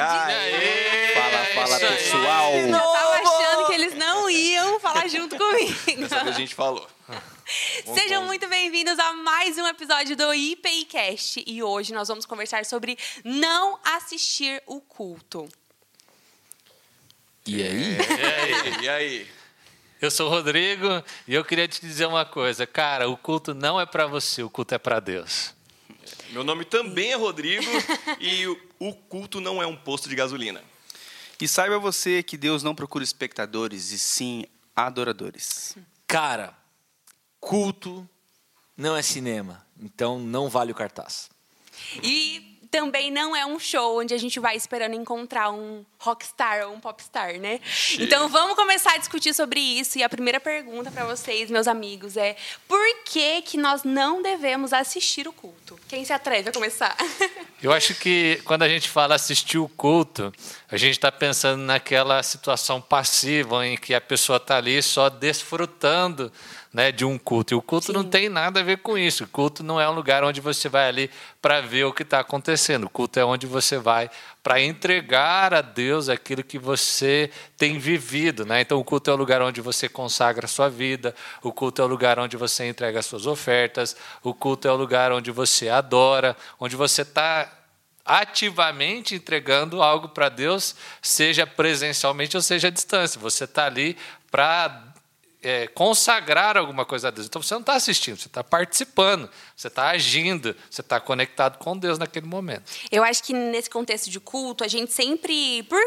Aê! Fala, fala, Isso aí. pessoal. Eu tava achando que eles não iam falar junto comigo. Dessa vez a gente falou. Sejam muito bem-vindos a mais um episódio do IPIcast. E hoje nós vamos conversar sobre não assistir o culto. E aí? E aí? E aí? Eu sou o Rodrigo e eu queria te dizer uma coisa. Cara, o culto não é para você, o culto é para Deus. Meu nome também é Rodrigo e o- culto não é um posto de gasolina. E saiba você que Deus não procura espectadores, e sim adoradores. Cara, culto não é cinema, então não vale o cartaz. E também não é um show onde a gente vai esperando encontrar um rockstar ou um popstar, né? Então vamos começar a discutir sobre isso. E a primeira pergunta para vocês, meus amigos, é: por que que nós não devemos assistir o culto? Quem se atreve a começar? Eu acho que quando a gente fala assistir o culto, a gente está pensando naquela situação passiva em que a pessoa está ali só desfrutando né, de um culto. E o culto não tem nada a ver com isso. O culto não é um lugar onde você vai ali para ver o que está acontecendo. O culto é onde você vai para entregar a Deus aquilo que você tem vivido. Né? Então, o culto é o lugar onde você consagra a sua vida, o culto é o lugar onde você entrega as suas ofertas, o culto é o lugar onde você adora, onde você está ativamente entregando algo para Deus, seja presencialmente ou seja à distância. Você está ali para é, consagrar alguma coisa a Deus. Então você não está assistindo, você está participando, você está agindo, você está conectado com Deus naquele momento. Eu acho que nesse contexto de culto, a gente sempre, por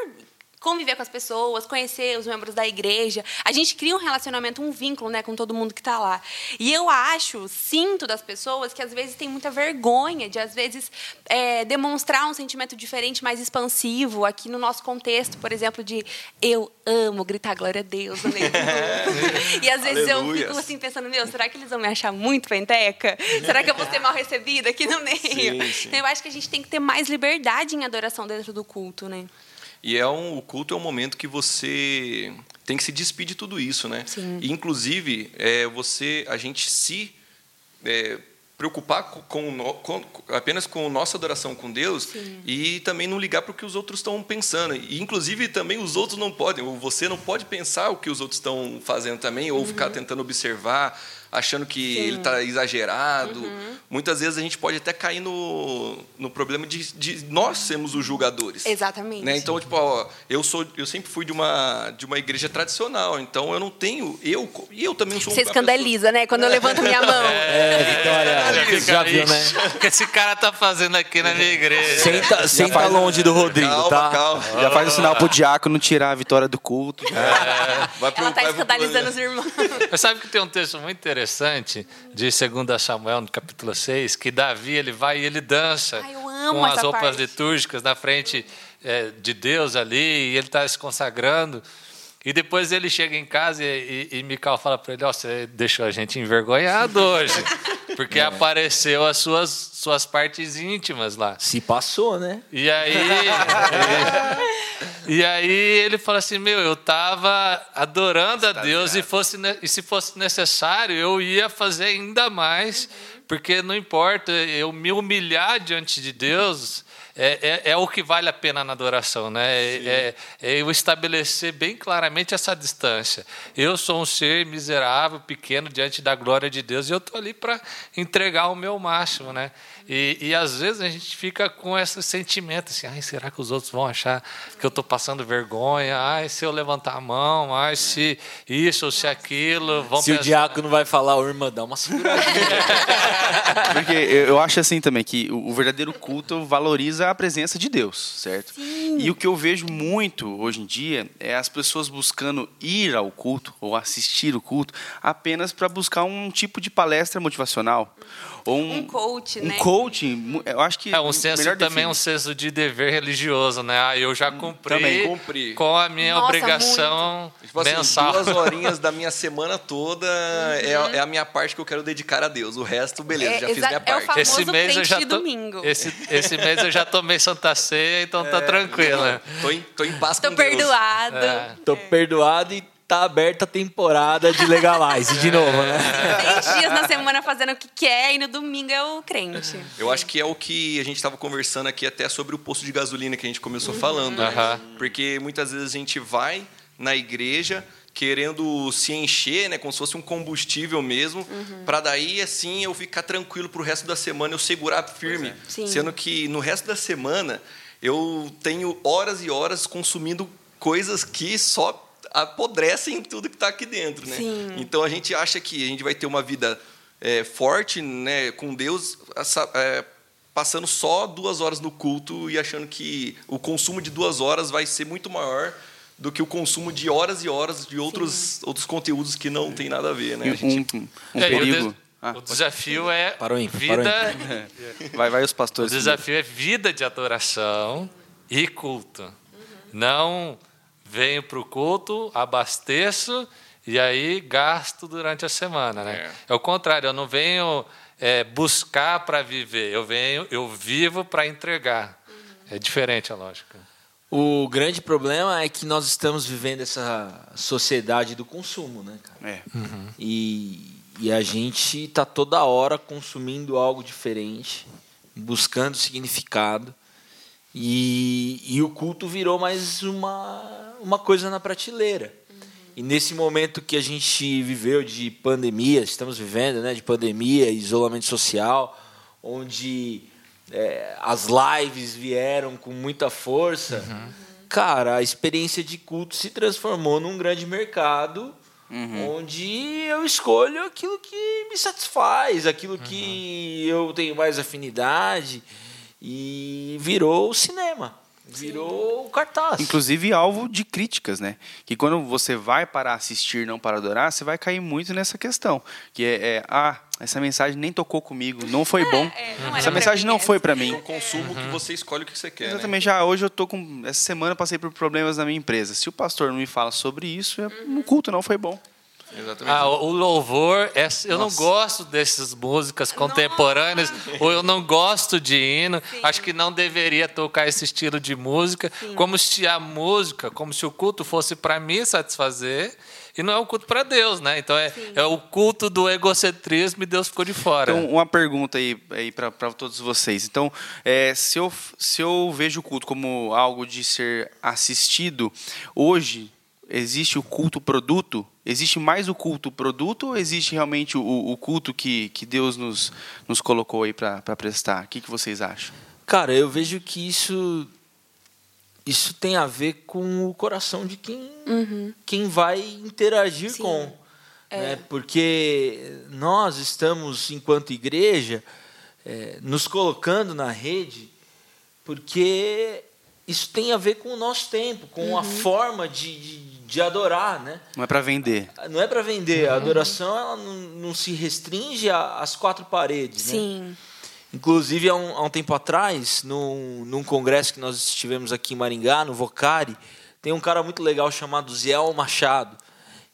conviver com as pessoas, conhecer os membros da igreja, a gente cria um relacionamento, um vínculo, né, com todo mundo que está lá. E eu acho, sinto das pessoas que às vezes tem muita vergonha de às vezes é, demonstrar um sentimento diferente, mais expansivo. Aqui no nosso contexto, por exemplo, de eu amo gritar glória a Deus no meio do culto. E às vezes eu fico assim pensando, meu, será que eles vão me achar muito penteca? Será que eu vou ser mal recebida aqui no meio? Sim, sim. Então, eu acho que a gente tem que ter mais liberdade em adoração dentro do culto, né? E é um, o culto é um momento que você tem que se despedir de tudo isso, né? Sim. E, inclusive, é, você, a gente se é, preocupar com, com com- apenas com a nossa adoração com Deus e também não ligar para o que os outros estão pensando. E, inclusive, também os outros não podem, ou você não pode pensar o que os outros estão fazendo também, ou ficar tentando observar, achando que Sim. ele está exagerado. Muitas vezes a gente pode até cair no, no problema de, de nós sermos os julgadores. Exatamente. Né? Então, tipo, ó, eu sou, eu sempre fui de uma de uma igreja tradicional, então eu não tenho, eu e eu também sou Você escandaliza, né? Quando eu levanto minha mão. É, então, olha, Fica já viu, né? O que esse cara tá fazendo aqui na minha igreja? Senta, senta longe do Rodrigo, Calma, tá? calma. Já faz o sinal pro diácono tirar a vitória do culto. Vai pro- Ela tá vai pro escandalizando problema. os irmãos. Mas sabe que tem um texto muito interessante de 2 Samuel, no capítulo 6, que Davi ele vai e ele dança Ai, com as roupas parte. litúrgicas na frente é, de Deus ali, e ele está se consagrando. E depois ele chega em casa e, e, e Mical fala para ele: Ó, você deixou a gente envergonhado hoje, porque apareceu as suas, suas partes íntimas lá. Se passou, né? E aí, e, e aí ele fala assim, meu, eu estava adorando a Deus e, fosse, e se fosse necessário, eu ia fazer ainda mais, porque não importa, eu me humilhar diante de Deus é, é, é o que vale a pena na adoração, né? É, é eu estabelecer bem claramente essa distância. Eu sou um ser miserável, pequeno diante da glória de Deus e eu estou ali para entregar o meu máximo, né? E, e às vezes a gente fica com esse sentimento assim, ai, será que os outros vão achar que eu estou passando vergonha? Ai, se eu levantar a mão, ai, se isso ou se aquilo, vão Se o pensar- diácono vai falar, ô irmã, dá uma seguradinha. Porque eu, acho assim também que o, o verdadeiro culto valoriza a presença de Deus, certo? E o que eu vejo muito hoje em dia é as pessoas buscando ir ao culto ou assistir o culto apenas para buscar um tipo de palestra motivacional ou um, Um coach, um né? Coaching. Eu acho que É um senso também define. um senso de dever religioso, né? Ah, eu já cumpri, também cumpri. com a minha Nossa, obrigação Tipo assim, mensal. duas horinhas da minha semana toda é, é a minha parte que eu quero dedicar a Deus. O resto, beleza, É, já fiz minha é o parte. famoso Esse mês eu já tô, domingo. esse, esse mês eu já tomei Santa Ceia, então É. tá tranquilo. né? Tô em, tô em paz Tô com Deus. perdoado. É. Tô perdoado e tá aberta a temporada de Legalize de novo, né? Seis dias na semana fazendo o que quer e no domingo é o crente. Eu acho que é o que a gente estava conversando aqui até sobre o posto de gasolina que a gente começou falando. né? Aham. Porque muitas vezes a gente vai na igreja querendo se encher, né, como se fosse um combustível mesmo, para daí assim eu ficar tranquilo pro resto da semana, eu segurar firme, Sim. sendo que no resto da semana eu tenho horas e horas consumindo coisas que só apodrecem tudo que está aqui dentro, né? Sim. Então a gente acha que a gente vai ter uma vida é, forte, né, com Deus, essa- é, passando só duas horas no culto e achando que o consumo de duas horas vai ser muito maior do que o consumo de horas e horas de outros, outros conteúdos que não tem nada a ver, né? A Um, gente- um, um É, o perigo. Ah, o desafio é Parou ímpar, vida. parou vai, vai os O pastores. desafio é vida de adoração e culto. Não venho para o culto, abasteço e aí gasto durante a semana. Né? É, o contrário, eu não venho é, buscar para viver, eu venho, eu vivo para entregar. É diferente a lógica. O grande problema é que nós estamos vivendo essa sociedade do consumo, né, cara? É. E, e a gente está toda hora consumindo algo diferente, buscando significado. E, e o culto virou mais uma, uma coisa na prateleira. E nesse momento que a gente viveu de pandemia, estamos vivendo, né, de pandemia, isolamento social, onde é, as lives vieram com muita força, cara, a experiência de culto se transformou num grande mercado onde eu escolho aquilo que me satisfaz, aquilo que eu tenho mais afinidade e virou o cinema, virou cartaz. Inclusive alvo de críticas, né? Que quando você vai para assistir, não para adorar, você vai cair muito nessa questão. Que é, é, ah, essa mensagem nem tocou comigo, não foi bom. é, não essa mensagem não essa. foi para É mim. um consumo que você escolhe o que você quer, né? Exatamente. Já hoje eu tô com. Essa semana eu passei por problemas na minha empresa. Se o pastor não me fala sobre isso, é- o culto não foi bom. Exatamente. Ah, o louvor, é- eu não gosto dessas músicas contemporâneas, ou eu não gosto de hino, acho que não deveria tocar esse estilo de música, como se a música, como se o culto fosse para me satisfazer, e não é o culto para Deus, né? Então é, é o culto do egocentrismo e Deus ficou de fora. Então, uma pergunta aí, aí para todos vocês. Então, é, se, eu, se eu vejo o culto como algo de ser assistido, hoje existe o culto produto? Existe mais o culto produto ou existe realmente o, o culto que, que Deus nos, nos colocou aí para prestar? O que, que vocês acham? Cara, eu vejo que isso isso tem a ver com o coração de quem quem vai interagir Sim. com, né? Porque nós estamos enquanto igreja eh, nos colocando na rede porque isso tem a ver com o nosso tempo, com a forma de, de, de adorar, né? Não é para vender. Não é para vender, a adoração ela não, não se restringe às quatro paredes, né? Sim. Inclusive, há um, há um tempo atrás, num, num congresso que nós estivemos aqui em Maringá, no Vocari, tem um cara muito legal chamado Ziel Machado.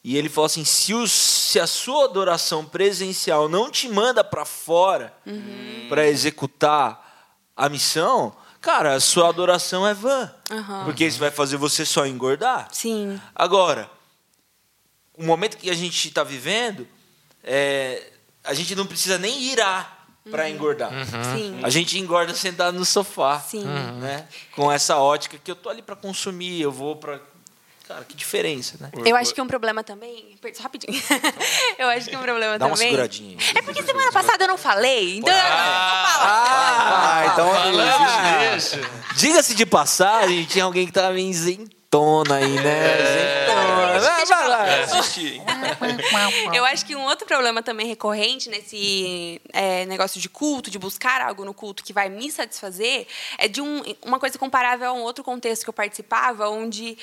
E ele falou assim: se, os- se a sua adoração presencial não te manda para fora para executar a missão, cara, a sua adoração é vã. Aham. Porque isso vai fazer você só engordar. Sim. Agora, o momento que a gente está vivendo, é, a gente não precisa nem irar para engordar. Sim. A gente engorda sentado no sofá, Sim. né? Com essa ótica que eu tô ali para consumir, eu vou para Cara, que diferença, né? Eu acho que um problema também. Só rapidinho. eu acho que um problema Dá uma também. seguradinha aí. É porque semana passada eu não falei. Então eu vou falar. Ah, então Falando nisso, Diga-se de passagem, tinha alguém que tava isentona aí, né? Isentona. Vai, vai lá. Hein? Eu acho que um outro problema também recorrente nesse é, negócio de culto, de buscar algo no culto que vai me satisfazer, é de um, uma coisa comparável a um outro contexto que eu participava, onde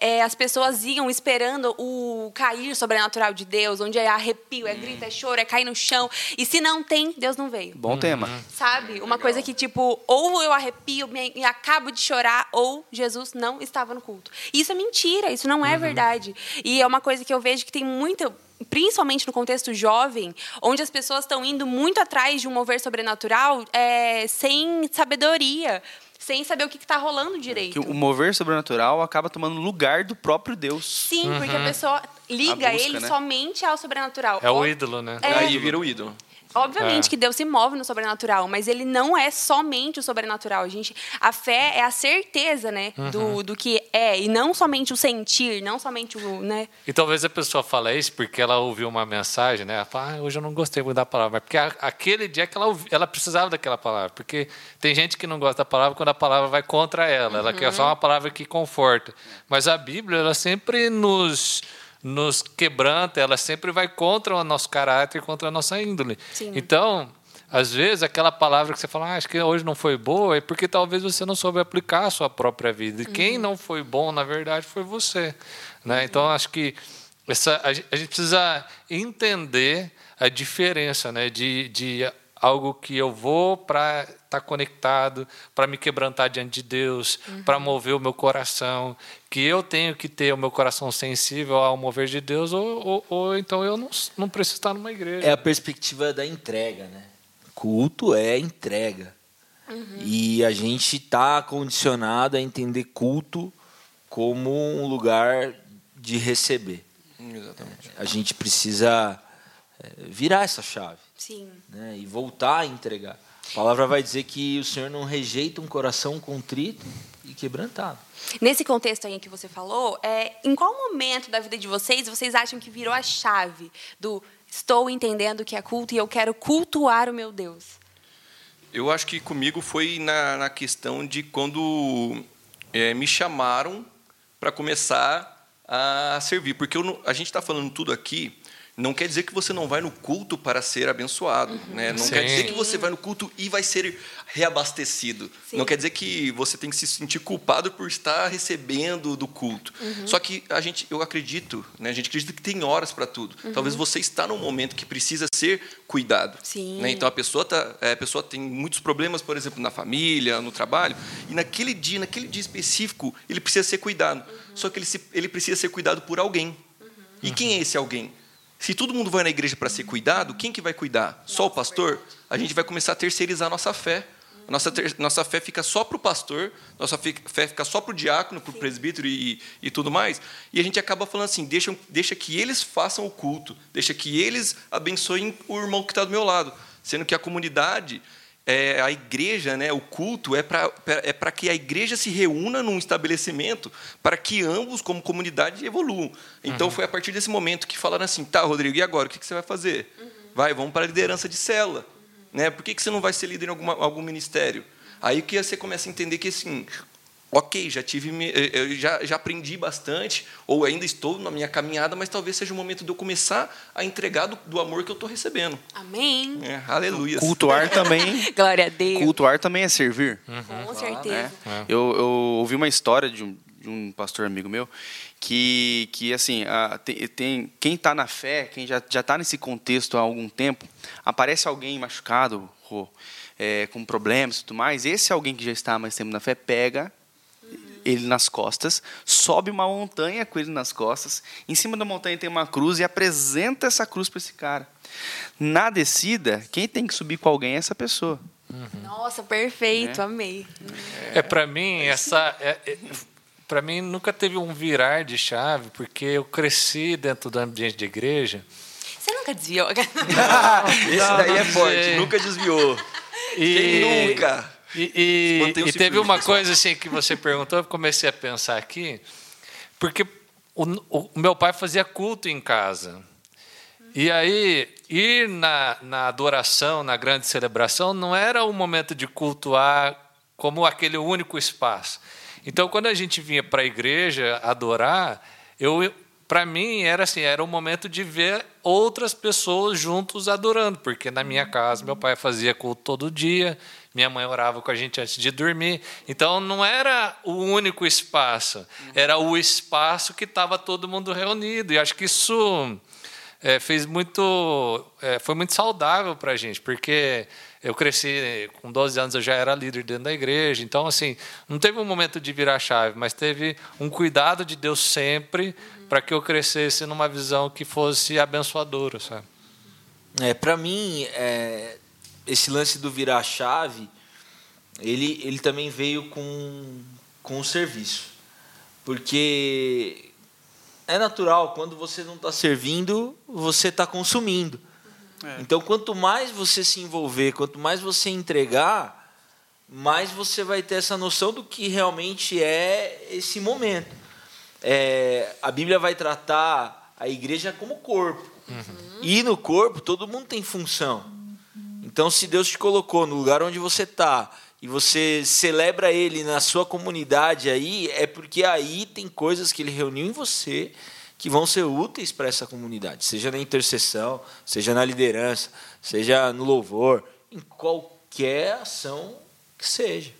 é, as pessoas iam esperando o cair sobrenatural de Deus, onde é arrepio, é grito, é choro, é cair no chão. E se não tem, Deus não veio. Bom tema. Sabe? Uma coisa que, tipo, ou eu arrepio me- e acabo de chorar, ou Jesus não estava no culto. Isso é mentira, isso não é verdade. E é uma coisa que eu vejo que tem muita. Principalmente no contexto jovem, onde as pessoas estão indo muito atrás de um mover sobrenatural é, sem sabedoria. Sem saber o que está rolando direito. Que o mover sobrenatural acaba tomando lugar do próprio Deus. Sim, porque a pessoa liga A busca, ele né? somente ao sobrenatural. É o ídolo, né? É. Aí vira o ídolo. Obviamente É. que Deus se move no sobrenatural, mas ele não é somente o sobrenatural. A, gente, a fé é a certeza, né, Uhum. do, do que é, e não somente o sentir, não somente o, né? E talvez a pessoa fale isso porque ela ouviu uma mensagem, né? Ela fala, ah, hoje eu não gostei muito da palavra. Mas porque a- aquele dia que ela, ouvi- ela precisava daquela palavra. Porque tem gente que não gosta da palavra quando a palavra vai contra ela. Ela quer só uma palavra que conforta. Mas a Bíblia, ela sempre nos, nos quebranta, ela sempre vai contra o nosso caráter, contra a nossa índole. Sim. Então, às vezes, aquela palavra que você fala, ah, acho que hoje não foi boa, é porque talvez você não soube aplicar a sua própria vida. E quem não foi bom, na verdade, foi você. Né? Então, acho que essa, a gente precisa entender a diferença né? de, de algo que eu vou para estar conectado, para me quebrantar diante de Deus, para mover o meu coração, que eu tenho que ter o meu coração sensível ao mover de Deus, ou, ou, ou então eu não, não preciso estar numa igreja. É a perspectiva da entrega, né? Culto é entrega. E a gente está condicionado a entender culto como um lugar de receber. Exatamente. A gente precisa é, virar essa chave Sim. né? e voltar a entregar. A palavra vai dizer que o Senhor não rejeita um coração contrito e quebrantado. Nesse contexto aí que você falou, é, em qual momento da vida de vocês vocês acham que virou a chave do estou entendendo que é culto e eu quero cultuar o meu Deus? Eu acho que comigo foi na, na questão de quando é, me chamaram para começar a servir. Porque eu a gente está falando tudo aqui, não quer dizer que você não vai no culto para ser abençoado. Né? Não quer Sim. dizer que você vai no culto e vai ser reabastecido. Sim. Não quer dizer que você tem que se sentir culpado por estar recebendo do culto. Só que a gente, eu acredito, né? a gente acredita que tem horas para tudo. Talvez você está num momento que precisa ser cuidado. Sim. né? Então a pessoa tá, é, a pessoa tem muitos problemas, por exemplo, na família, no trabalho, e naquele dia, naquele dia específico, ele precisa ser cuidado. Só que ele, se- ele precisa ser cuidado por alguém. E quem é esse alguém? Se todo mundo vai na igreja para ser cuidado, quem que vai cuidar? Só o pastor? A gente vai começar a terceirizar a nossa fé. A Nossa, ter- nossa fé fica só para o pastor, nossa fé fica só para o diácono, para o presbítero e, e tudo mais. E a gente acaba falando assim: deixa, deixa que eles façam o culto, deixa que eles abençoem o irmão que está do meu lado. Sendo que a comunidade, é, a igreja, né, o culto, é para é que a igreja se reúna num estabelecimento para que ambos, como comunidade, evoluam. Então foi a partir desse momento que falaram assim: tá, Rodrigo, e agora? O que que você vai fazer? Vai, vamos para a liderança de célula. Né? Por que, que você não vai ser líder em alguma, algum ministério? Aí que você começa a entender que assim, ok, já tive, eh, eu já, já aprendi bastante, ou ainda estou na minha caminhada, mas talvez seja o momento de eu começar a entregar do, do amor que eu estou recebendo. Amém. É, aleluia. Cultuar também, Glória a Deus. cultuar também é servir. Com certeza. né? Eu, eu ouvi uma história de um, de um pastor amigo meu que, que assim, a- tem, tem- quem está na fé, quem já está nesse contexto há algum tempo, aparece alguém machucado, Rô, é, com problemas e tudo mais, esse alguém que já está há mais tempo na fé pega ele nas costas, sobe uma montanha com ele nas costas, em cima da montanha tem uma cruz e apresenta essa cruz para esse cara. Na descida, quem tem que subir com alguém é essa pessoa. Nossa, perfeito, É. amei. É para mim essa é, para mim nunca teve um virar de chave porque eu cresci dentro do ambiente de igreja Você nunca desviou? Esse daí é forte, nunca desviou. Quem nunca? E, e- e teve uma coisa assim que você perguntou, eu comecei a pensar aqui, porque o, o meu pai fazia culto em casa. E aí, ir na, na adoração, na grande celebração, não era o momento de cultuar como aquele único espaço. Então, quando a gente vinha para a igreja adorar, eu, para mim era assim, era o momento de ver outras pessoas juntos adorando, porque na minha casa meu pai fazia culto todo dia, minha mãe orava com a gente antes de dormir. Então não era o único espaço, era o espaço que estava todo mundo reunido. E acho que isso é, fez muito, é, foi muito saudável para a gente, porque eu cresci com 12 anos, eu já era líder dentro da igreja. Então, assim, não teve um momento de virar chave, mas teve um cuidado de Deus sempre para que eu crescesse numa visão que fosse abençoadora, sabe? É, para mim, é, esse lance do virar chave ele, ele também veio com, com o serviço. Porque é natural, quando você não está servindo, você está consumindo. É. Então, quanto mais você se envolver, quanto mais você entregar, mais você vai ter essa noção do que realmente é esse momento. É, a Bíblia vai tratar a igreja como corpo. Uhum. E no corpo, todo mundo tem função. Então, se Deus te colocou no lugar onde você está e você celebra Ele na sua comunidade aí, é porque aí tem coisas que Ele reuniu em você que vão ser úteis para essa comunidade, seja na intercessão, seja na liderança, seja no louvor, em qualquer ação que seja.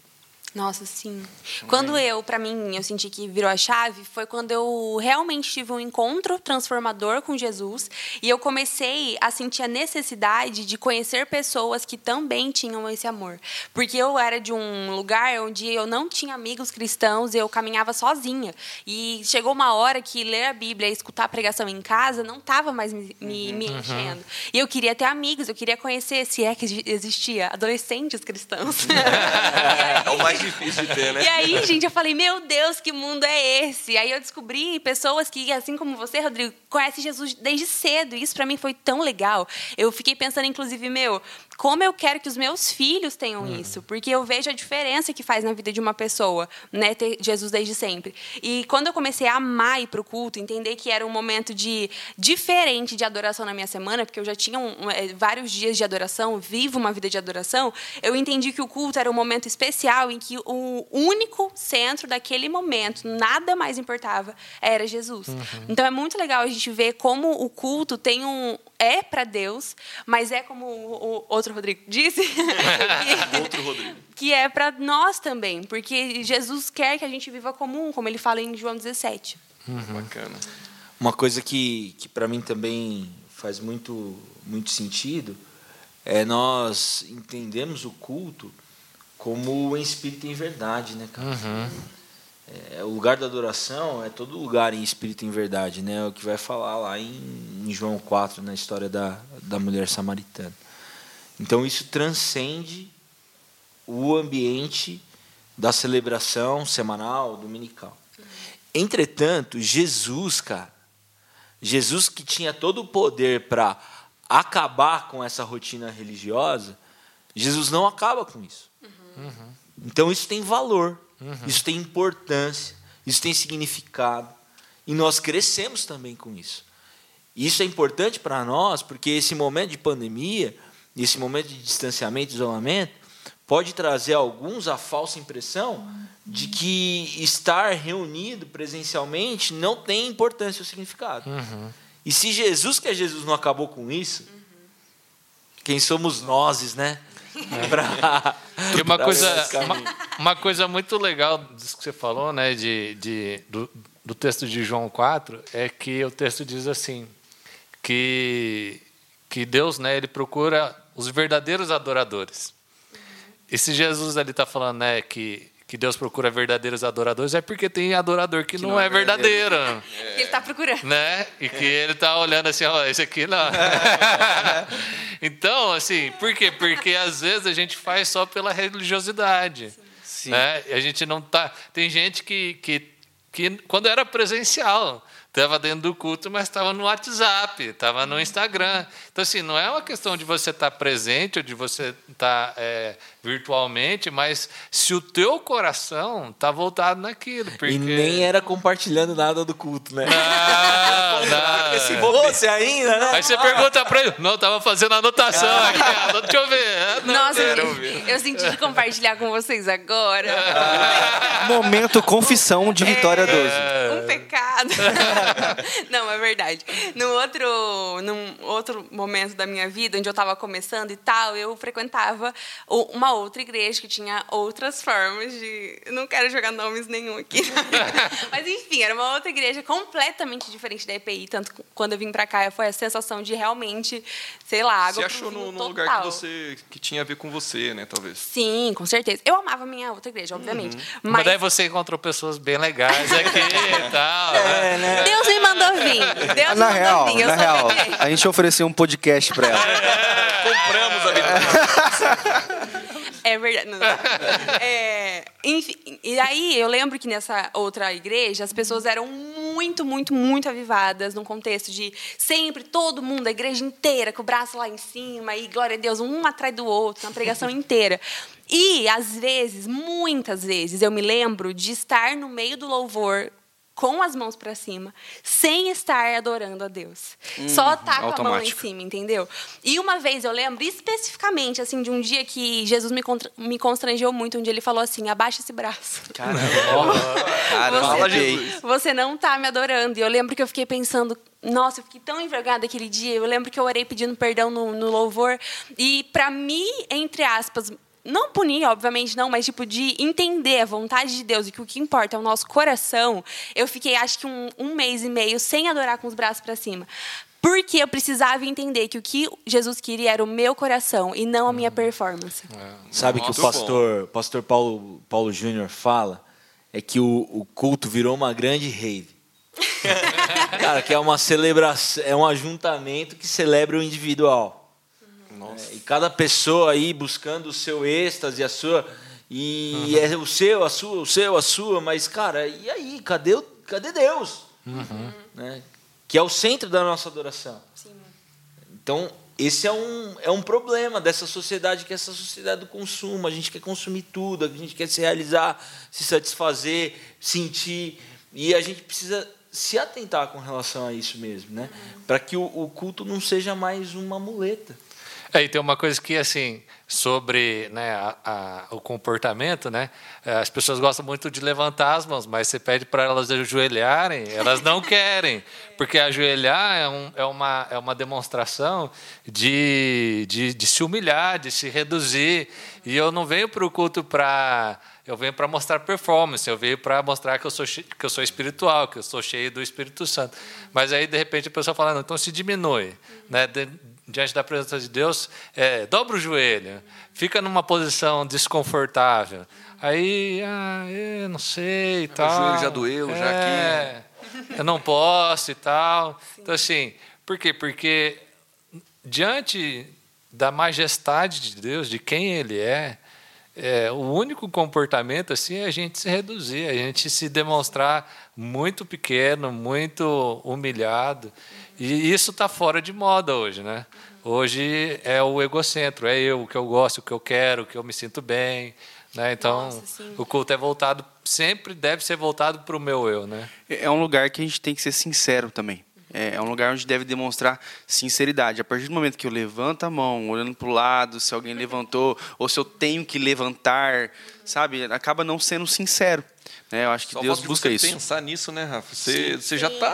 Nossa, sim. Quando eu, para mim, eu senti que virou a chave, foi quando eu realmente tive um encontro transformador com Jesus e eu comecei a sentir a necessidade de conhecer pessoas que também tinham esse amor. Porque eu era de um lugar onde eu não tinha amigos cristãos, eu caminhava sozinha. E chegou uma hora que ler a Bíblia e escutar a pregação em casa não estava mais me, me, me uhum. enchendo. E eu queria ter amigos, eu queria conhecer, se é que existia, adolescentes cristãos. é o mais difícil de ter, né? E aí, gente, eu falei, meu Deus, que mundo é esse? Aí eu descobri pessoas que, assim como você, Rodrigo, conhecem Jesus desde cedo. E isso para mim foi tão legal. Eu fiquei pensando, inclusive, meu, como eu quero que os meus filhos tenham uhum. isso, porque eu vejo a diferença que faz na vida de uma pessoa, né, ter Jesus desde sempre. E quando eu comecei a amar ir para o culto, entender que era um momento de diferente de adoração na minha semana, porque eu já tinha um, é, vários dias de adoração, vivo uma vida de adoração, eu entendi que o culto era um momento especial em que o único centro daquele momento, nada mais importava, era Jesus. Uhum. Então é muito legal a gente ver como o culto tem um é para Deus, mas é como o, outro Rodrigo disse, que, outro Rodrigo. que é para nós também, porque Jesus quer que a gente viva comum, como ele fala em João 17. Uhum. Bacana. Uma coisa que, que para mim também faz muito, muito sentido é nós entendemos o culto como em espírito e em verdade, né, cara? Uhum. É, o lugar da adoração é todo lugar em espírito e em verdade, né? É o que vai falar lá em, em João 4, na história da, da mulher samaritana. Então isso transcende o ambiente da celebração semanal, dominical. Entretanto, Jesus, cara, Jesus que tinha todo o poder para acabar com essa rotina religiosa, Jesus não acaba com isso. Uhum. Então isso tem valor. Uhum. Isso tem importância, isso tem significado. E nós crescemos também com isso. E isso é importante para nós, porque esse momento de pandemia, esse momento de distanciamento, isolamento, pode trazer a alguns a falsa impressão de que estar reunido presencialmente não tem importância ou significado. Uhum. E se Jesus, que é Jesus, não acabou com isso, uhum. quem somos nós, né? Pra, e uma coisa, uma, uma, coisa muito legal disso que você falou, né, de, de, do, do texto de João 4, é que o texto diz assim, que, que Deus, né, ele procura os verdadeiros adoradores. E se Jesus ali está falando, né, que que Deus procura verdadeiros adoradores é porque tem adorador que, que não, não, é, é verdadeiro. verdadeiro. É. Ele está procurando. Né? E que ele está olhando assim, ó, esse aqui não. então, assim, por quê? Porque às vezes a gente faz só pela religiosidade. Sim. Né? A gente não tá. Tem gente que, que, que quando era presencial, estava dentro do culto, mas estava no WhatsApp, estava no Instagram. Então, assim, não é uma questão de você estar tá presente ou de você estar tá, é, virtualmente, mas se o teu coração está voltado naquilo. Porque... E nem era compartilhando nada do culto, né? Não, não. Esse você ainda, né? Aí você pergunta para ele, não, estava fazendo anotação ah. aqui, deixa eu ver. Não, Nossa, eu, eu senti de compartilhar com vocês agora. Momento confissão de Vitória é, 12. Um pecado. não, é verdade. No outro, num outro momento da minha vida, onde eu estava começando e tal, eu frequentava uma outra igreja que tinha outras formas de. Não quero jogar nomes nenhum aqui. Mas, enfim, era uma outra igreja completamente diferente da EPI. Tanto quando eu vim para cá, foi a sensação de realmente, sei lá, água. Você achou no, no lugar que você que tinha a ver com você, né, talvez? Sim, com certeza. Eu amava a minha outra igreja, obviamente. Uhum. Mas... Mas daí você encontrou pessoas bem legais aqui e tal. É, né? Deus me mandou vir. Deus na real, vir. na real, a gente ofereceu um podcast para ela. É, compramos a vida. É verdade. Não, não. É, enfim, e aí eu lembro que nessa outra igreja as pessoas eram muito, muito, muito avivadas num contexto de sempre todo mundo, a igreja inteira, com o braço lá em cima e glória a Deus, um atrás do outro, na pregação inteira. E às vezes, muitas vezes, eu me lembro de estar no meio do louvor com as mãos para cima, sem estar adorando a Deus. Só tá com a mão em automático. cima, entendeu? E uma vez eu lembro especificamente assim de um dia que Jesus me, me constrangeu muito, dia ele falou assim: "Abaixa esse braço". Caramba. Caramba, Você-. Você não tá me adorando. E eu lembro que eu fiquei pensando, nossa, eu fiquei tão envergonhada aquele dia. Eu lembro que eu orei pedindo perdão no, no louvor. E para mim, entre aspas, não punir, obviamente não, mas tipo de entender a vontade de Deus e que o que importa é o nosso coração, eu fiquei acho que um, um mês e meio sem adorar com os braços para cima. Porque eu precisava entender que o que Jesus queria era o meu coração e não a minha performance. Sabe que o pastor, pastor Paulo, Paulo Júnior fala é que o, o culto virou uma grande rave. Cara, que é uma celebração, é um ajuntamento que celebra o individual. Nossa. E cada pessoa aí buscando o seu êxtase, a sua. E é o seu, a sua, o seu, a sua, mas, cara, e aí? Cadê, o- cadê Deus? Né? Que é o centro da nossa adoração. Então, esse é um, é um problema dessa sociedade, que é essa sociedade do consumo. A gente quer consumir tudo, a gente quer se realizar, se satisfazer, sentir. E a gente precisa se atentar com relação a isso mesmo, né? Para que o, o culto não seja mais uma muleta. É, e tem uma coisa que, assim, sobre né, a- a- o comportamento, né? é, As pessoas gostam muito de levantar as mãos, mas você pede para elas ajoelharem, elas não querem. Porque ajoelhar é, um- é uma, é uma demonstração de, de, de se humilhar, de se reduzir. E eu não venho para o culto para... Eu venho para mostrar performance, eu venho para mostrar que eu, sou, que eu sou espiritual, que eu sou cheio do Espírito Santo. Mas aí, de repente, a pessoa fala, não, então se diminui. Né? Diante da presença de Deus, é, dobra o joelho, fica numa posição desconfortável. Aí, ah, eu não sei e tal. joelho já doeu, já É, Eu não posso e tal. Então, assim, por quê? Porque diante da majestade de Deus, de quem Ele é, é, o único comportamento assim é a gente se reduzir, a gente se demonstrar muito pequeno, muito humilhado. E isso está fora de moda hoje, né? Hoje é o egocentro, é eu, o que eu gosto, o que eu quero, o que eu me sinto bem. Né? Então, Nossa, o culto é voltado, sempre deve ser voltado para o meu eu. Né? É um lugar que a gente tem que ser sincero também. É é um lugar onde deve demonstrar sinceridade. A partir do momento que eu levanto a mão, olhando para o lado, se alguém levantou, ou se eu tenho que levantar, sabe? Acaba não sendo sincero. né? Eu acho que Só Deus de busca você isso. pensar nisso, né, Rafa? Você, você já tá.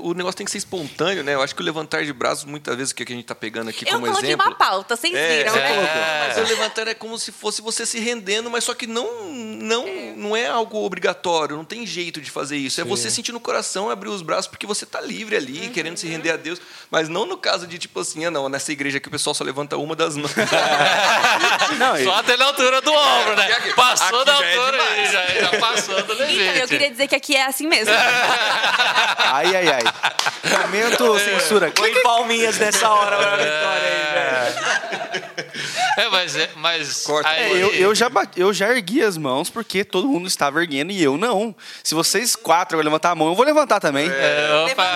O negócio tem que ser espontâneo, né? Eu acho que o levantar de braços, muitas vezes, que a gente tá pegando aqui Eu como coloquei exemplo. uma pauta, vocês É, viram, você né? colocou. Mas o levantar é como se fosse você se rendendo, mas só que não, não, não é algo obrigatório, não tem jeito de fazer isso. É você sentir no coração abrir os braços porque você tá livre ali, Uhum. querendo se render a Deus. Mas não no caso de tipo assim, ah, não, nessa igreja aqui o pessoal só levanta uma das mãos. Não, Só até na altura do ombro, né? aqui- Passou aqui da já é altura aí, demais. já, já passou do limite. Então, eu queria dizer que aqui é assim mesmo. ai, ai, ai. Momento censura. Põe palminhas nessa hora pra vitória aí, velho. É, mas, é- mas Corta. aí, É, eu, eu, já bate- eu já ergui as mãos porque todo mundo estava erguendo e eu não. Se vocês quatro vão levantar a mão, eu vou levantar também. É, opa,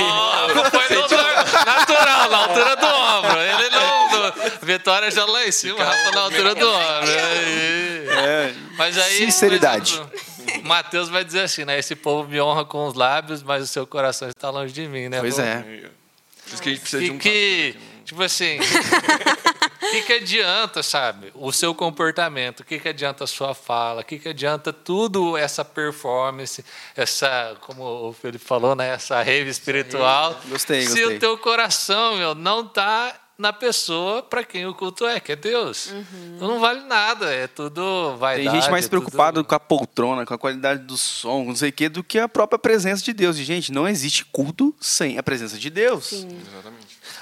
Ó, foi no- natural, na altura do ombro. Ele não. do- Vitória já lá em cima, Rafa na altura do ombro. Aí. É, Mas aí. Sinceridade. exemplo, Mateus vai dizer assim, né? Esse povo me honra com os lábios, mas o seu coração está longe de mim, né? Pois Pô, é. Por isso que a gente precisa E de um que, tipo assim, o que, que adianta, sabe? O seu comportamento, o que, que adianta a sua fala, o que, que adianta tudo essa performance, essa, como o Felipe falou, né? Essa rave espiritual. Gostei, Se gostei. o teu coração, meu, não tá na pessoa para quem o culto é, que é Deus. Então não vale nada, é tudo vaidade. Tem gente mais é tudo- preocupada com a poltrona, com a qualidade do som, não sei o quê, do que a própria presença de Deus. E, gente, não existe culto sem a presença de Deus. E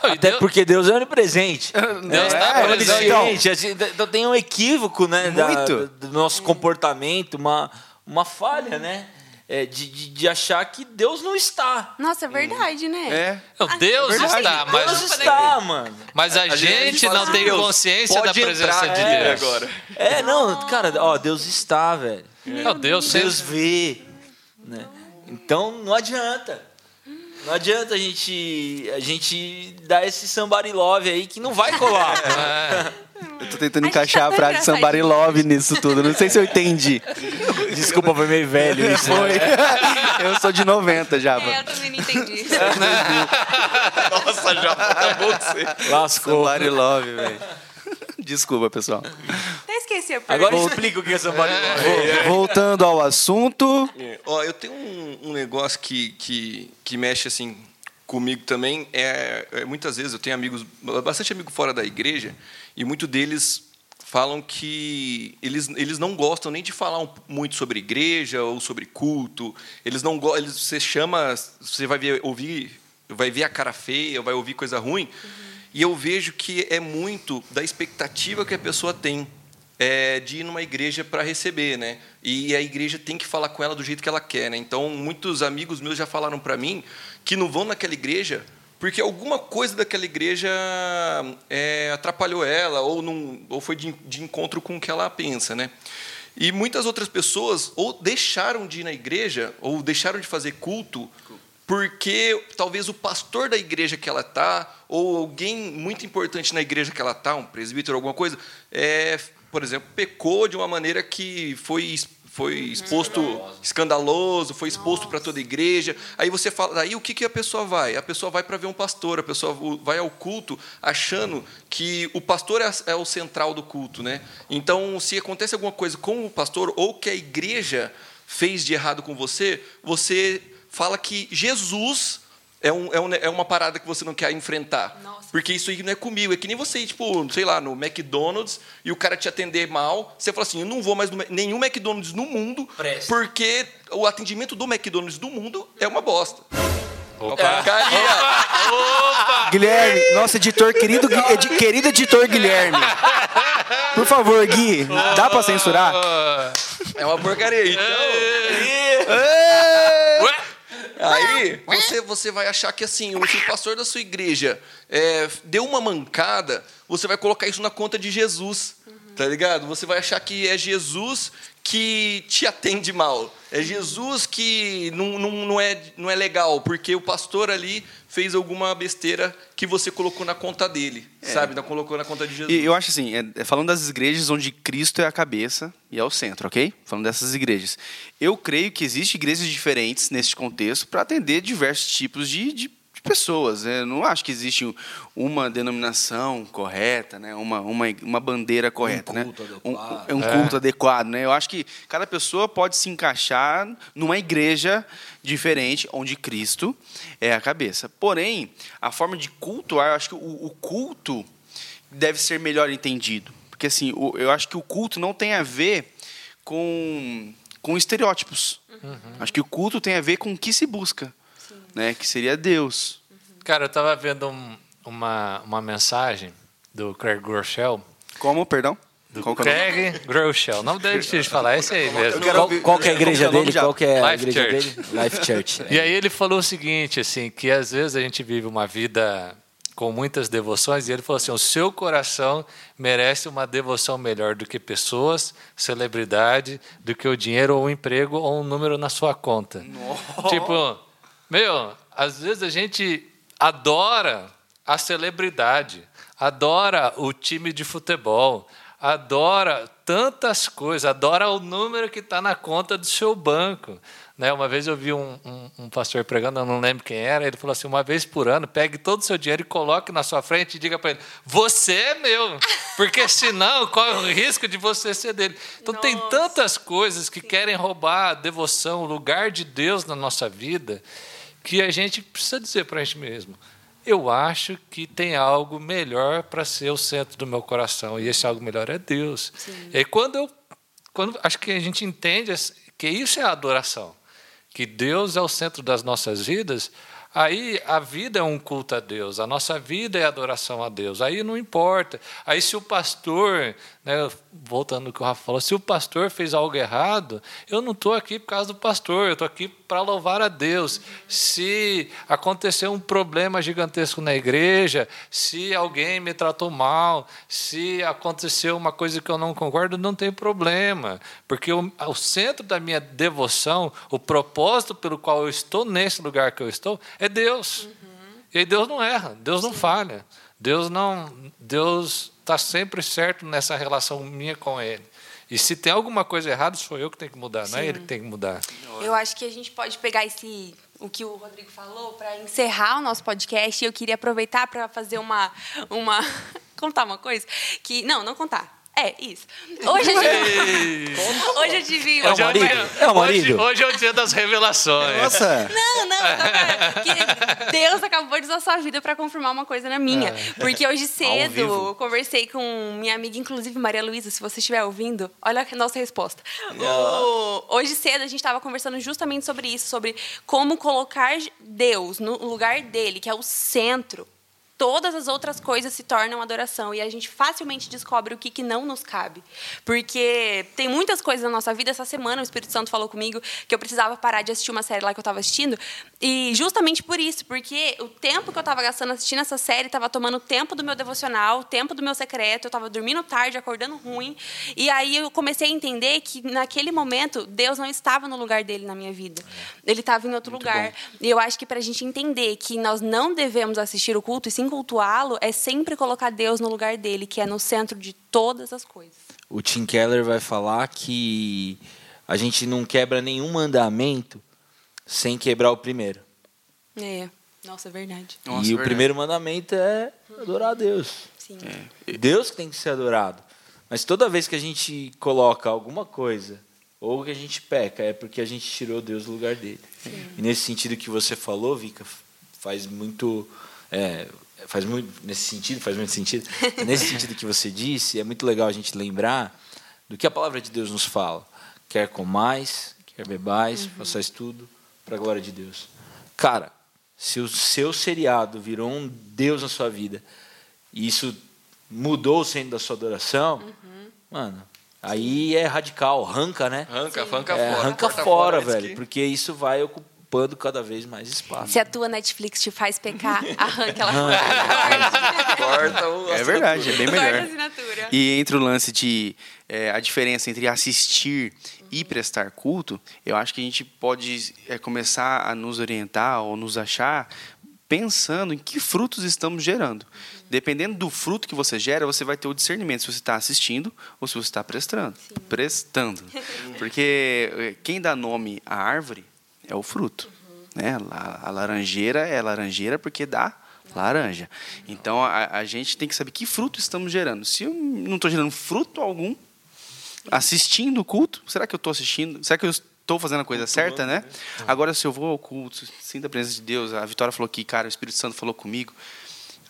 Até Deus- porque Deus é onipresente. Deus É, tá é, presente. então, então tem um equívoco né, da- Muito. do nosso comportamento, uma, uma falha, né? É, de, de, de achar que Deus não está. Nossa, é verdade, né? É. Não, Deus verdade. está, Deus mas, está, mano. mas a, A gente, fala não tem Deus, consciência da presença entrar de aqui Deus. agora. É, não, cara, ó, Deus está, velho. Não, Deus sempre Deus vê. Né? Então não adianta. Não adianta a gente, a gente dar esse somebody love aí que não vai colar. Eu tô tentando A encaixar tá a frase somebody love nisso tudo. Não sei se eu entendi. Desculpa, foi meio velho isso. Foi. Eu sou de 90 já. É, eu também não entendi. Nossa, já acabou de ser. Lascou. Somebody love, velho. Desculpa, pessoal. Até esqueci a pergunta. Agora explica o que é somebody love. Voltando ao assunto. É, Ó, eu tenho um, um negócio que, que, que mexe assim comigo também. É, é, muitas vezes eu tenho amigos, bastante amigos fora da igreja, e muitos deles falam que eles, eles não gostam nem de falar muito sobre igreja ou sobre culto. Eles não eles Você chama, você vai ver, ouvir, vai ver a cara feia, vai ouvir coisa ruim. E eu vejo que é muito da expectativa que a pessoa tem é, de ir numa igreja para receber, né? E a igreja tem que falar com ela do jeito que ela quer, né? Então, muitos amigos meus já falaram para mim que não vão naquela igreja porque alguma coisa daquela igreja é, atrapalhou ela ou não ou foi de, de encontro com o que ela pensa, né? E muitas outras pessoas ou deixaram de ir na igreja ou deixaram de fazer culto porque talvez o pastor da igreja que ela está ou alguém muito importante na igreja que ela está, um presbítero, alguma coisa, é, por exemplo, pecou de uma maneira que foi foi exposto escandaloso, foi exposto para toda a igreja. Aí você fala, aí o que, que a pessoa vai? A pessoa vai para ver um pastor, a pessoa vai ao culto achando que o pastor é, é o central do culto, né? Então, se acontece alguma coisa com o pastor ou que a igreja fez de errado com você, você fala que Jesus é, um, é, um- é uma parada que você não quer enfrentar. Nossa. Porque isso aí não é comigo. É que nem você ir, tipo, sei lá, no McDonald's e o cara te atender mal. Você fala assim: eu não vou mais no nenhum McDonald's no mundo, Presta. porque o atendimento do McDonald's do mundo é uma bosta. Opa. Porcaria! Guilherme, nosso editor querido, edi- querido editor Guilherme. Por favor, Gui, dá pra censurar? É uma porcaria. Então? Aí você, você vai achar que assim, o se o pastor da sua igreja é, deu uma mancada, você vai colocar isso na conta de Jesus. Tá ligado? Você vai achar que é Jesus que te atende mal. É Jesus que não, não, não, é, não é legal, porque o pastor ali fez alguma besteira que você colocou na conta dele, sabe? Não colocou na conta de Jesus. E eu acho assim, é- é falando das igrejas onde Cristo é a cabeça e é o centro, ok? Falando dessas igrejas. Eu creio que existem igrejas diferentes nesse contexto para atender diversos tipos de- de pessoas. né? Eu não acho que existe uma denominação correta, né? uma, uma, uma bandeira correta. né? culto Um, adequado. é um culto adequado. Né? Eu acho que cada pessoa pode se encaixar numa igreja diferente, onde Cristo é a cabeça. Porém, a forma de cultuar, eu acho que o, o culto deve ser melhor entendido. Porque assim, o- eu acho que o culto não tem a ver com, com estereótipos. Acho que o culto tem a ver com o que se busca, né? que seria Deus. Cara, eu estava vendo um- uma, uma mensagem do Craig Groeschel. Como, perdão? Do Qual é? Craig Groeschel. O nome dele é difícil de falar, é esse aí mesmo. Qual, qual que é a igreja é dele? Qual que é a Life igreja Church. dele? Life Church. E aí ele falou o seguinte, assim, que às vezes a gente vive uma vida com muitas devoções, e ele falou assim, o seu coração merece uma devoção melhor do que pessoas, celebridade, do que o dinheiro ou o emprego ou um número na sua conta. Tipo, meu, às vezes a gente adora a celebridade, adora o time de futebol, adora tantas coisas, adora o número que está na conta do seu banco. Né? Uma vez eu vi um, um- um pastor pregando, eu não lembro quem era, ele falou assim: uma vez por ano, pegue todo o seu dinheiro e coloque na sua frente e diga para ele: você é meu, porque senão corre o risco de você ser dele. Então tem Nossa. tantas coisas que querem roubar a devoção, o lugar de Deus na nossa vida, que a gente precisa dizer para a gente mesmo. Eu acho que tem algo melhor para ser o centro do meu coração e esse algo melhor é Deus. E aí quando eu, quando acho que a gente entende que isso é adoração, que Deus é o centro das nossas vidas, Aí a vida é um culto a Deus, a nossa vida é adoração a Deus. Aí não importa. Aí se o pastor, né, voltando ao que o Rafa falou, se o pastor fez algo errado, eu não estou aqui por causa do pastor, eu estou aqui para louvar a Deus. Se aconteceu um problema gigantesco na igreja, se alguém me tratou mal, se aconteceu uma coisa que eu não concordo, não tem problema, porque o, o centro da minha devoção, o propósito pelo qual eu estou nesse lugar que eu estou, é Deus. Uhum. E aí Deus não erra, Deus não falha. Deus não, Deus está sempre certo nessa relação minha com Ele. E se tem alguma coisa errada, sou eu que tenho que mudar, Sim. não é ele que tem que mudar. Eu acho que a gente pode pegar esse o que o Rodrigo falou para encerrar o nosso podcast. Eu queria aproveitar para fazer uma uma contar uma coisa que não, não contar. É, isso. Hoje eu tive. hoje eu tive. Hoje é o marido. É o marido. Hoje, hoje, é o dia das revelações. Nossa! Não, não, que Deus acabou de usar sua vida para confirmar uma coisa na minha. É. Porque hoje cedo eu conversei com minha amiga, inclusive Maria Luísa, se você estiver ouvindo, olha a nossa resposta. O, hoje cedo a gente estava conversando justamente sobre isso, sobre como colocar Deus no lugar dele, que é o centro todas as outras coisas se tornam adoração e a gente facilmente descobre o que, que não nos cabe. Porque tem muitas coisas na nossa vida. Essa semana o Espírito Santo falou comigo que eu precisava parar de assistir uma série lá que eu estava assistindo. E justamente por isso, porque o tempo que eu estava gastando assistindo essa série estava tomando tempo do meu devocional, tempo do meu secreto, eu estava dormindo tarde, acordando ruim. E aí eu comecei a entender que naquele momento Deus não estava no lugar dele na minha vida. Ele estava em outro Muito lugar. Bom. E eu acho que para a gente entender que nós não devemos assistir o culto e sim cultuá-lo é sempre colocar Deus no lugar dele, que é no centro de todas as coisas. O Tim Keller vai falar que a gente não quebra nenhum mandamento sem quebrar o primeiro. É, nossa, é verdade. Nossa, e é o verdade. primeiro mandamento é adorar a Deus. Sim. É. Deus que tem que ser adorado. Mas toda vez que a gente coloca alguma coisa ou que a gente peca, é porque a gente tirou Deus do lugar dele. Sim. E nesse sentido que você falou, Vika, faz muito é, faz muito nesse sentido, faz muito sentido. nesse sentido que você disse, é muito legal a gente lembrar do que a palavra de Deus nos fala. Quer comais, quer bebais, uhum. façais tudo para a glória de Deus. Cara, se o seu seriado virou um Deus na sua vida e isso mudou o centro da sua adoração, uhum. mano, aí é radical, arranca, né? Arranca, arranca é, fora. Arranca fora, fora velho, que... porque isso vai ocupar ocupando cada vez mais espaço. Se a tua Netflix te faz pecar, arranca ela Corta o É verdade, é bem melhor. E entre o lance de é, a diferença entre assistir e prestar culto, eu acho que a gente pode é, começar a nos orientar ou nos achar pensando em que frutos estamos gerando. Dependendo do fruto que você gera, você vai ter o discernimento se você está assistindo ou se você está prestando. Sim. Prestando. Porque é, quem dá nome à árvore é o fruto. Uhum. Né? A, a, laranjeira é laranjeira porque dá laranja. Então a, a, gente tem que saber que fruto estamos gerando. Se eu não estou gerando fruto algum, assistindo o culto, será que eu estou assistindo? Será que eu estou fazendo a coisa certa, né? Agora, se eu vou ao culto, sinto a presença de Deus, a Vitória falou que, cara, o Espírito Santo falou comigo.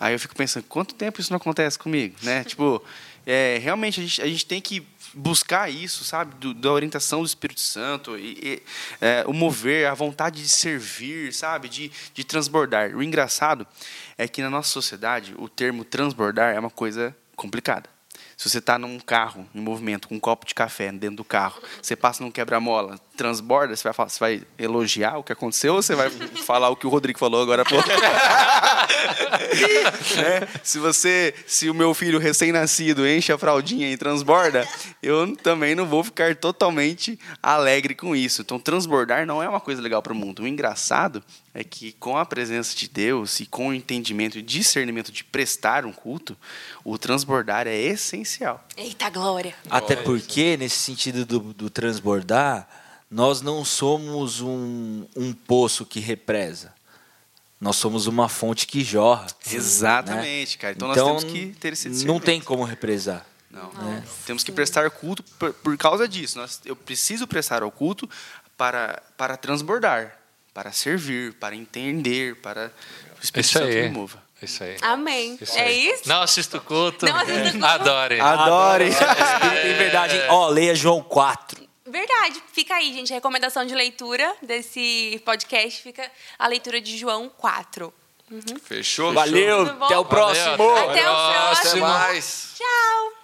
Aí eu fico pensando, quanto tempo isso não acontece comigo, né? tipo, é, realmente a gente, a gente tem que buscar isso, sabe, do, da orientação do Espírito Santo, e, e é, o mover, a vontade de servir, sabe, de, de transbordar. O engraçado é que na nossa sociedade o termo transbordar é uma coisa complicada. Se você está num carro em movimento, com um copo de café dentro do carro, você passa num quebra-mola, transborda, você vai, falar, você vai elogiar o que aconteceu ou você vai falar o que o Rodrigo falou agora há pouco? né? Se você, se o meu filho recém-nascido enche a fraldinha e transborda, eu também não vou ficar totalmente alegre com isso. Então, transbordar não é uma coisa legal para o mundo. O engraçado é que com a presença de Deus e com o entendimento e discernimento de prestar um culto, o transbordar é essencial. Eita glória! Até porque, nesse sentido do, do transbordar, nós não somos um, um poço que represa. Nós somos uma fonte que jorra. Exatamente, né? cara. Então, então, nós temos que ter esse Não tem como represar. Não, né? Temos que prestar culto por, por causa disso. Nós, eu preciso prestar ao culto para, para transbordar para servir, para entender, para o Espírito isso Santo aí. me mova. Isso aí. Amém. Isso é isso? Não assista o culto. Não assista o culto. Adore. Adore. Espírito em verdade. Ó, leia João 4. Verdade. Fica aí, gente. A recomendação de leitura desse podcast fica a leitura de João 4. Fechou? Valeu, até o próximo. Valeu, Até o Até próximo. mais. Tchau.